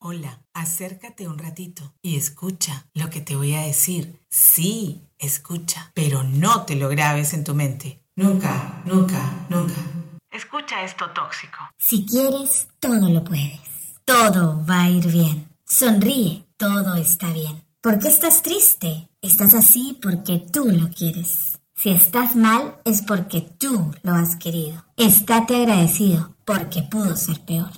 Hola, acércate un ratito y escucha lo que te voy a decir. Sí, escucha, pero no te lo grabes en tu mente. Nunca, nunca, nunca. Escucha esto tóxico. Si quieres, todo lo puedes. Todo va a ir bien. Sonríe, todo está bien. ¿Por qué estás triste? Estás así porque tú lo quieres. Si estás mal es porque tú lo has querido. Estate agradecido porque pudo ser peor.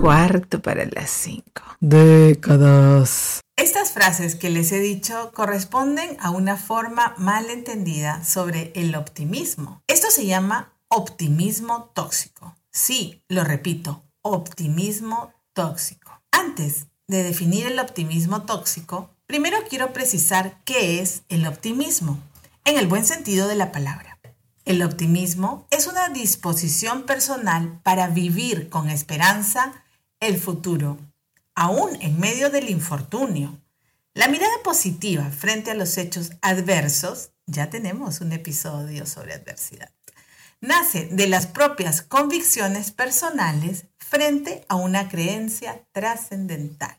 Cuarto para las cinco. Décadas. Estas frases que les he dicho corresponden a una forma mal entendida sobre el optimismo. Esto se llama optimismo tóxico. Sí, lo repito, optimismo tóxico. Antes de definir el optimismo tóxico, primero quiero precisar qué es el optimismo, en el buen sentido de la palabra. El optimismo es una disposición personal para vivir con esperanza el futuro, aún en medio del infortunio. La mirada positiva frente a los hechos adversos, ya tenemos un episodio sobre adversidad, nace de las propias convicciones personales frente a una creencia trascendental.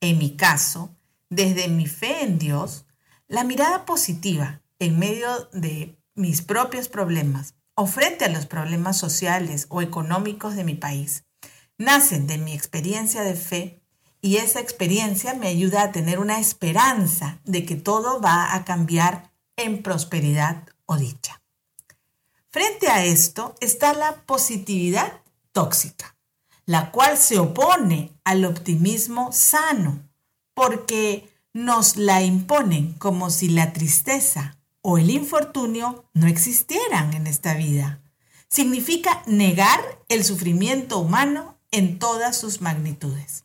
En mi caso, desde mi fe en Dios, la mirada positiva en medio de mis propios problemas o frente a los problemas sociales o económicos de mi país nacen de mi experiencia de fe y esa experiencia me ayuda a tener una esperanza de que todo va a cambiar en prosperidad o dicha. Frente a esto está la positividad tóxica, la cual se opone al optimismo sano, porque nos la imponen como si la tristeza o el infortunio no existieran en esta vida. Significa negar el sufrimiento humano en todas sus magnitudes.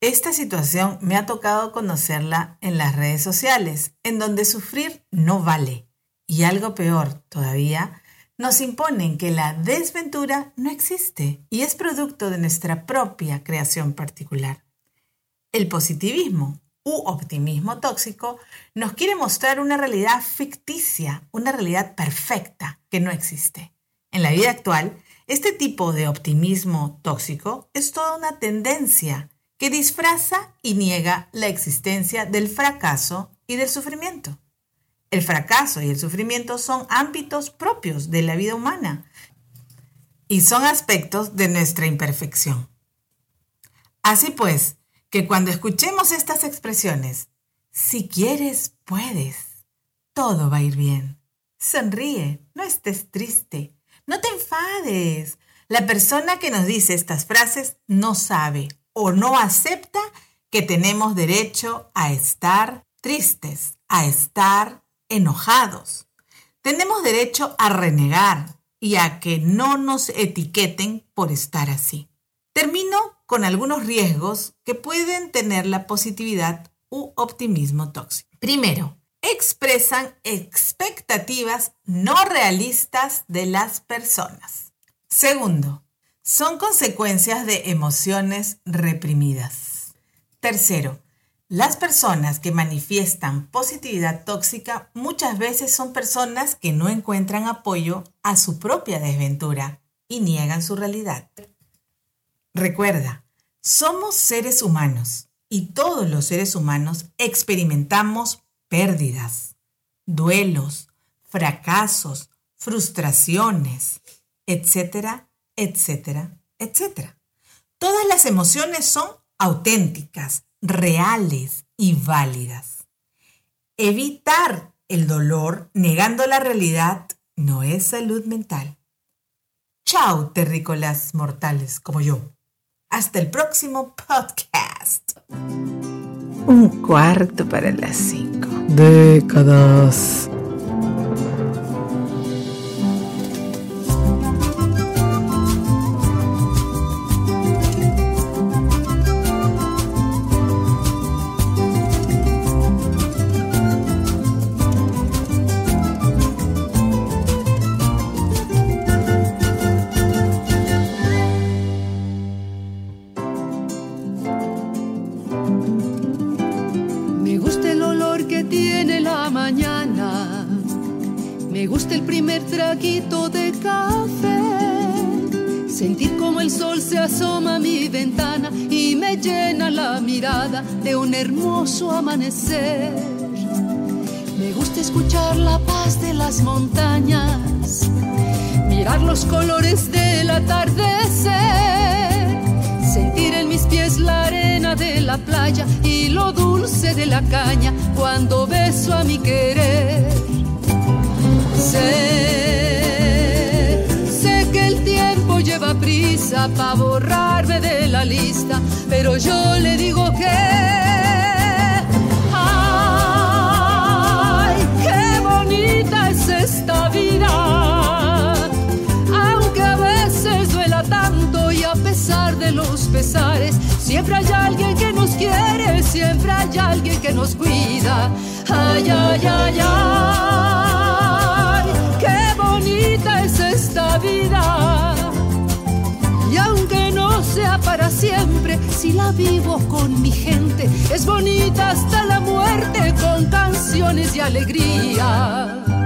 Esta situación me ha tocado conocerla en las redes sociales, en donde sufrir no vale. Y algo peor todavía, nos imponen que la desventura no existe y es producto de nuestra propia creación particular. El positivismo optimismo tóxico nos quiere mostrar una realidad ficticia, una realidad perfecta que no existe. En la vida actual, este tipo de optimismo tóxico es toda una tendencia que disfraza y niega la existencia del fracaso y del sufrimiento. El fracaso y el sufrimiento son ámbitos propios de la vida humana y son aspectos de nuestra imperfección. Así pues, que cuando escuchemos estas expresiones, si quieres, puedes, todo va a ir bien. Sonríe, no estés triste, no te enfades. La persona que nos dice estas frases no sabe o no acepta que tenemos derecho a estar tristes, a estar enojados. Tenemos derecho a renegar y a que no nos etiqueten por estar así. Termino con algunos riesgos que pueden tener la positividad u optimismo tóxico. Primero, expresan expectativas no realistas de las personas. Segundo, son consecuencias de emociones reprimidas. Tercero, las personas que manifiestan positividad tóxica muchas veces son personas que no encuentran apoyo a su propia desventura y niegan su realidad. Recuerda, somos seres humanos y todos los seres humanos experimentamos pérdidas, duelos, fracasos, frustraciones, etcétera, etcétera, etcétera. Todas las emociones son auténticas, reales y válidas. Evitar el dolor negando la realidad no es salud mental. Chao, terrícolas mortales como yo. Hasta el próximo podcast. Un cuarto para las cinco. Décadas. Me gusta el Me gusta el primer traguito de café. Sentir como el sol se asoma a mi ventana y me llena la mirada de un hermoso amanecer. Me gusta escuchar la paz de las montañas, mirar los colores del atardecer sentir en mis pies la arena de la playa y lo dulce de la caña cuando beso a mi querer. Sé, que el tiempo lleva prisa para borrarme de la lista, pero yo le digo que... ¡Ay, qué bonita es esta vida! Aunque a veces duela tanto y a pesar de los pesares, siempre hay alguien que nos quiere, siempre hay alguien que nos cuida. Ay, ay, ay, ay, vivo con mi gente, es bonita hasta la muerte con canciones de alegría.